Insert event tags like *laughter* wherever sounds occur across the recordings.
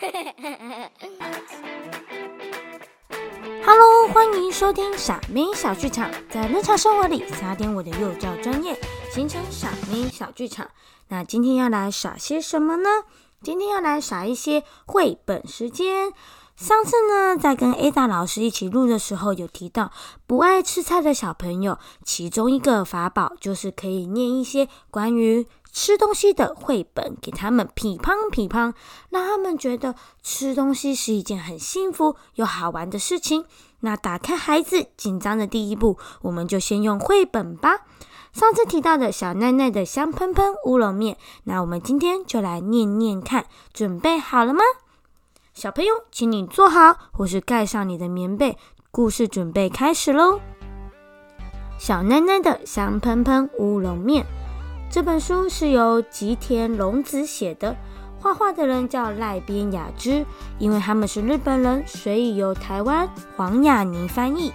*laughs* Hello，欢迎收听傻咪小剧场，在日常生活里撒点我的幼教专业，形成傻咪小剧场。那今天要来耍些什么呢？今天要来耍一些绘本时间。上次呢，在跟 Ada 老师一起录的时候，有提到不爱吃菜的小朋友，其中一个法宝就是可以念一些关于吃东西的绘本给他们，噼乓噼乓，让他们觉得吃东西是一件很幸福又好玩的事情。那打开孩子紧张的第一步，我们就先用绘本吧。上次提到的小奈奈的香喷喷乌龙面，那我们今天就来念念看，准备好了吗？小朋友，请你坐好，或是盖上你的棉被。故事准备开始喽！小奈奈的香喷喷乌龙面这本书是由吉田龙子写的，画画的人叫赖边雅之，因为他们是日本人，所以由台湾黄雅妮翻译。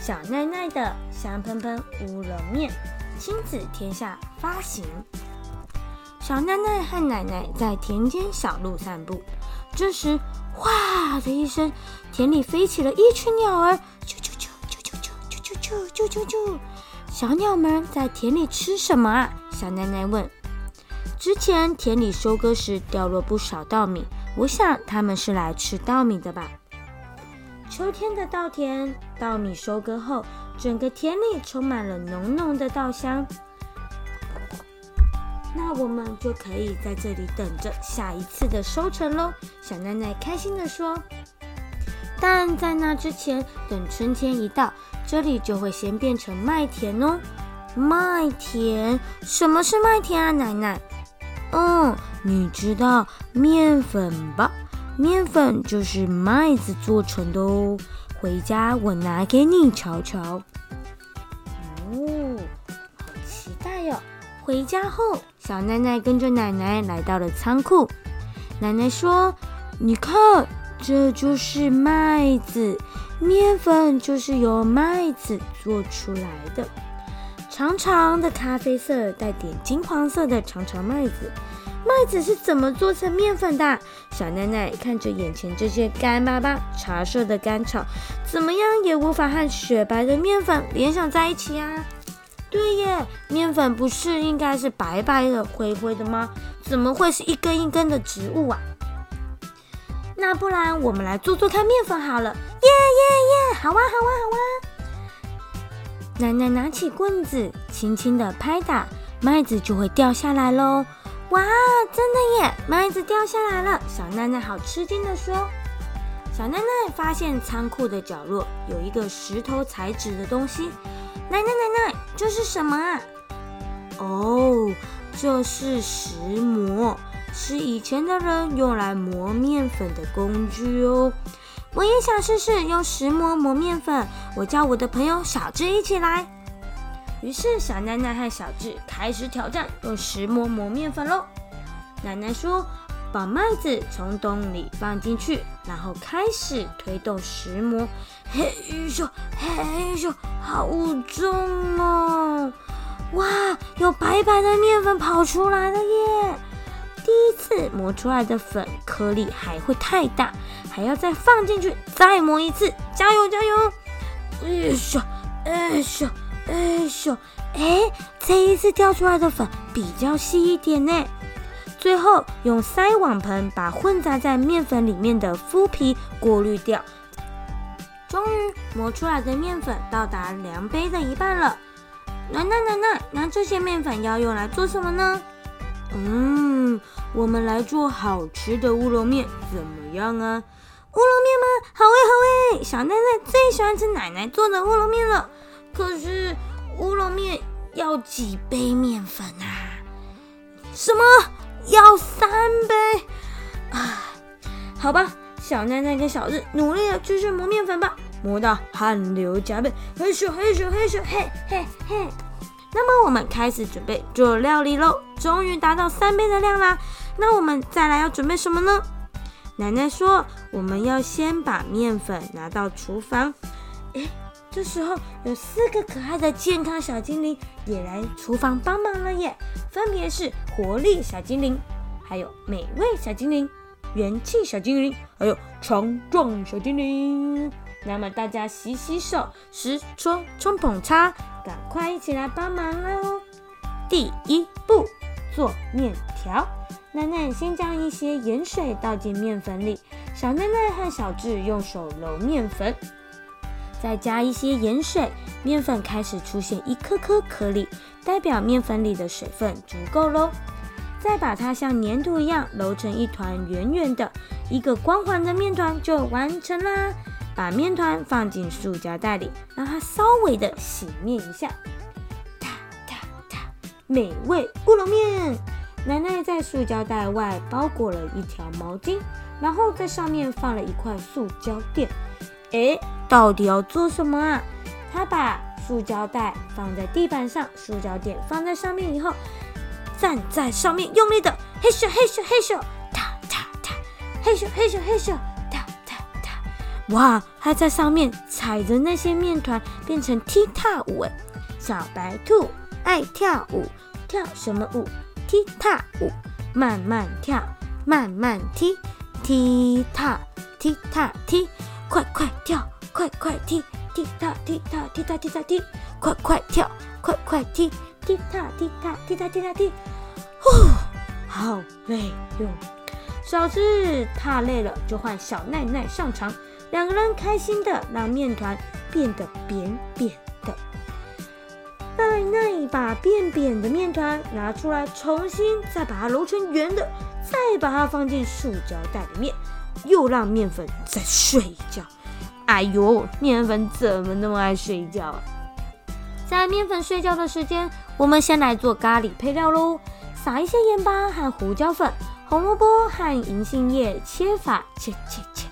小奈奈的香喷喷乌龙面，亲子天下发行。小奈奈和奶奶在田间小路散步，这时，哗的一声，田里飞起了一群鸟儿，啾啾啾啾啾啾啾啾啾啾啾。小鸟们在田里吃什么啊？小奈奈问。之前田里收割时掉落不少稻米，我想它们是来吃稻米的吧。秋天的稻田，稻米收割后，整个田里充满了浓浓的稻香。那我们就可以在这里等着下一次的收成喽。小奶奶开心地说。但在那之前，等春天一到，这里就会先变成麦田哦。麦田？什么是麦田啊，奶奶？嗯，你知道面粉吧？面粉就是麦子做成的哦。回家我拿给你瞧瞧。哦，好期待哟！回家后，小奈奈跟着奶奶来到了仓库。奶奶说：“你看，这就是麦子，面粉就是由麦子做出来的。长长的咖啡色，带点金黄色的长长麦子，麦子是怎么做成面粉的？”小奈奈看着眼前这些干巴巴、茶色的干草，怎么样也无法和雪白的面粉联想在一起啊！对耶，面粉不是应该是白白的、灰灰的吗？怎么会是一根一根的植物啊？那不然我们来做做看面粉好了！耶耶耶！好啊好啊好啊！奶奶拿起棍子，轻轻的拍打，麦子就会掉下来喽！哇，真的耶，麦子掉下来了！小奈奈好吃惊的说。小奈奈发现仓库的角落有一个石头材质的东西。奶奶奶奶，这是什么啊？哦，这是石磨，是以前的人用来磨面粉的工具哦。我也想试试用石磨磨面粉。我叫我的朋友小智一起来。于是小奶奶和小智开始挑战用石磨磨面粉喽。奶奶说。把麦子从洞里放进去，然后开始推动石磨。嘿咻，嘿咻，好重哦！哇，有白白的面粉跑出来了耶！第一次磨出来的粉颗粒还会太大，还要再放进去，再磨一次。加油，加油！哎咻，哎咻，哎咻，哎，这一次掉出来的粉比较细一点呢。最后用筛网盆把混杂在面粉里面的麸皮过滤掉。终于磨出来的面粉到达量杯的一半了。奶奶奶奶，那这些面粉要用来做什么呢？嗯，我们来做好吃的乌龙面，怎么样啊？乌龙面吗？好诶好诶，小奈奈最喜欢吃奶奶做的乌龙面了。可是乌龙面要几杯面粉啊？什么？要三杯啊？好吧，小奈奈跟小日努力的继续磨面粉吧，磨到汗流浃背，嘿咻嘿咻嘿咻嘿嘿嘿。那么我们开始准备做料理喽，终于达到三杯的量啦。那我们再来要准备什么呢？奶奶说我们要先把面粉拿到厨房。诶，这时候有四个可爱的健康小精灵也来厨房帮忙了耶，分别是活力小精灵，还有美味小精灵、元气小精灵，还有强壮小精灵。那么大家洗洗手，十搓冲捧擦，赶快一起来帮忙哦！第一步，做面条。奶奶先将一些盐水倒进面粉里，小奶奶和小智用手揉面粉，再加一些盐水，面粉开始出现一颗颗颗粒，代表面粉里的水分足够喽。再把它像粘土一样揉成一团圆圆的，一个光滑的面团就完成啦。把面团放进塑胶袋里，让它稍微的洗面一下。哒哒哒，美味咕噜面。奶奶在塑胶袋外包裹了一条毛巾，然后在上面放了一块塑胶垫。哎，到底要做什么啊？她把塑胶袋放在地板上，塑胶垫放在上面以后，站在上面用力的嘿咻嘿咻嘿咻，哒哒哒，嘿咻嘿咻嘿咻。哇！它在上面踩着那些面团，变成踢踏舞哎！小白兔爱跳舞，跳什么舞？踢踏舞，慢慢跳，慢慢踢，踢踏，踢踏踢，快快跳，快快踢，踢踏踢踏踢踏踢踏踢，快快跳，快快踢，踢踏踢踏踢踏踢踏踢。呼，好累哟！小智踏累了，就换小奈奈上场。两个人开心的让面团变得扁扁的。奈奈把变扁的面团拿出来，重新再把它揉成圆的，再把它放进塑胶袋里面，又让面粉再睡一觉。哎呦，面粉怎么那么爱睡觉啊？在面粉睡觉的时间，我们先来做咖喱配料喽。撒一些盐巴和胡椒粉，红萝卜和银杏叶切法切切切。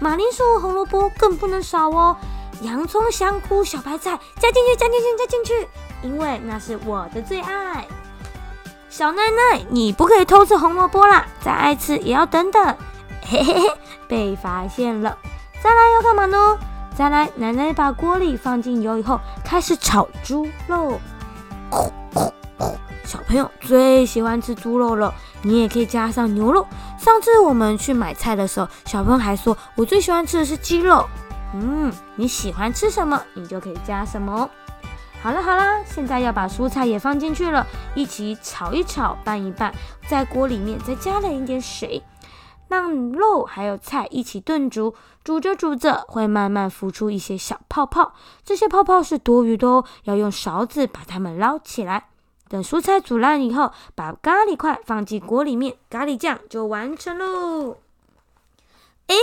马铃薯、红萝卜更不能少哦，洋葱、香菇、小白菜加进去，加进去，加进去，因为那是我的最爱。小奶奶，你不可以偷吃红萝卜啦，再爱吃也要等等。嘿嘿嘿，被发现了。再来要干嘛呢？再来，奶奶把锅里放进油以后，开始炒猪肉。小朋友最喜欢吃猪肉了，你也可以加上牛肉。上次我们去买菜的时候，小朋友还说我最喜欢吃的是鸡肉。嗯，你喜欢吃什么，你就可以加什么。好了好了，现在要把蔬菜也放进去了，一起炒一炒，拌一拌，在锅里面再加了一点水，让肉还有菜一起炖煮。煮着煮着，会慢慢浮出一些小泡泡，这些泡泡是多余的哦，要用勺子把它们捞起来。等蔬菜煮烂以后，把咖喱块放进锅里面，咖喱酱就完成喽。哎，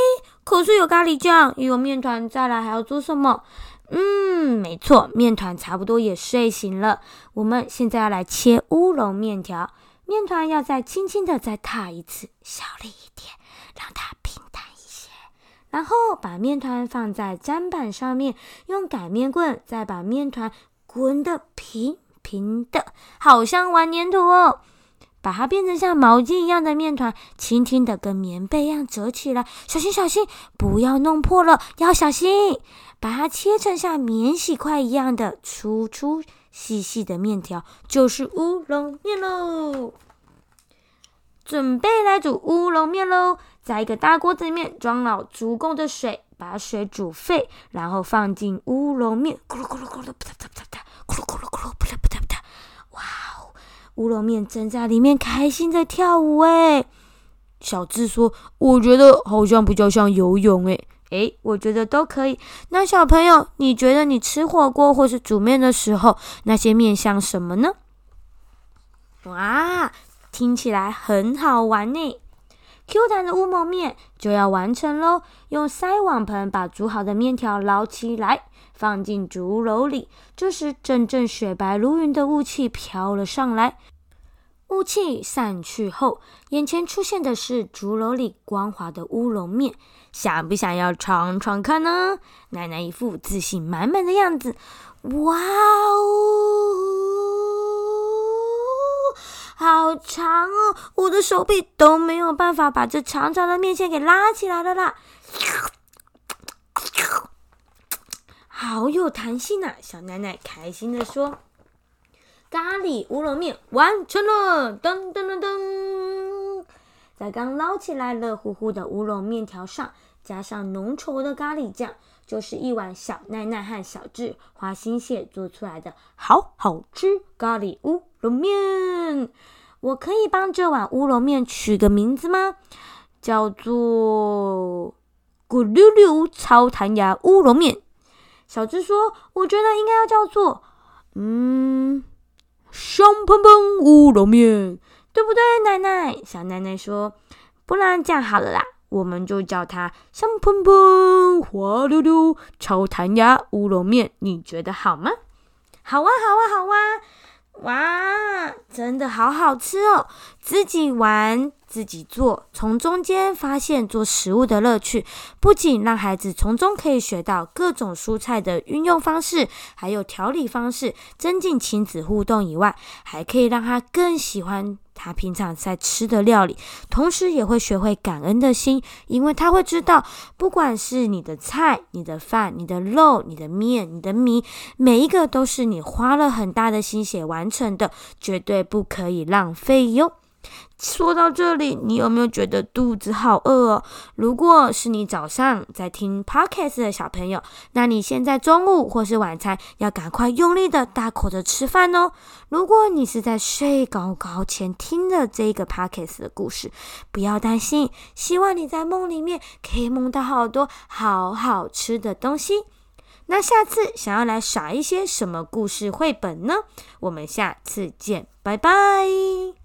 可是有咖喱酱，又有面团，再来还要做什么？嗯，没错，面团差不多也睡醒了。我们现在要来切乌龙面条，面团要再轻轻的再踏一次，小力一点，让它平坦一些。然后把面团放在砧板上面，用擀面棍再把面团滚得平。平的，好像玩粘土哦。把它变成像毛巾一样的面团，轻轻的跟棉被一样折起来。小心，小心，不要弄破了，要小心。把它切成像免洗块一样的粗粗细细的面条，就是乌龙面喽。准备来煮乌龙面喽。在一个大锅子里面装了足够的水，把水煮沸，然后放进乌龙面，咕噜咕噜咕噜，啪嗒啪嗒啪嗒，咕噜咕噜，哇哦，乌龙面正在里面开心的跳舞哎。小智说：“我觉得好像比较像游泳哎。”哎，我觉得都可以。那小朋友，你觉得你吃火锅或是煮面的时候，那些面像什么呢？哇，听起来很好玩呢。Q 弹的乌龙面就要完成喽！用筛网盆把煮好的面条捞起来，放进竹篓里。这时，阵阵雪白如云的雾气飘了上来。雾气散去后，眼前出现的是竹篓里光滑的乌龙面。想不想要尝尝看呢？奶奶一副自信满满的样子。哇哦！好长哦，我的手臂都没有办法把这长长的面线给拉起来了啦！好有弹性啊！小奶奶开心的说：“咖喱乌龙面完成了！噔噔噔噔，在刚捞起来热乎乎的乌龙面条上，加上浓稠的咖喱酱，就是一碗小奈奈和小智花心血做出来的好好吃咖喱乌龙面。我可以帮这碗乌龙面取个名字吗？叫做“咕溜溜超弹牙乌龙面”。小智说：“我觉得应该要叫做，嗯，香喷喷乌龙面，对不对，奶奶？”小奶奶说：“不然这样好了啦，我们就叫它香喷喷滑溜溜超弹牙乌龙面，你觉得好吗？”“好啊，好啊，好啊！”哇，真的好好吃哦！自己玩，自己做，从中间发现做食物的乐趣，不仅让孩子从中可以学到各种蔬菜的运用方式，还有调理方式，增进亲子互动以外，还可以让他更喜欢。他平常在吃的料理，同时也会学会感恩的心，因为他会知道，不管是你的菜、你的饭、你的肉、你的面、你的米，每一个都是你花了很大的心血完成的，绝对不可以浪费哟。说到这里，你有没有觉得肚子好饿哦？如果是你早上在听 podcast 的小朋友，那你现在中午或是晚餐要赶快用力的大口的吃饭哦。如果你是在睡高高前听的这个 podcast 的故事，不要担心，希望你在梦里面可以梦到好多好好吃的东西。那下次想要来耍一些什么故事绘本呢？我们下次见，拜拜。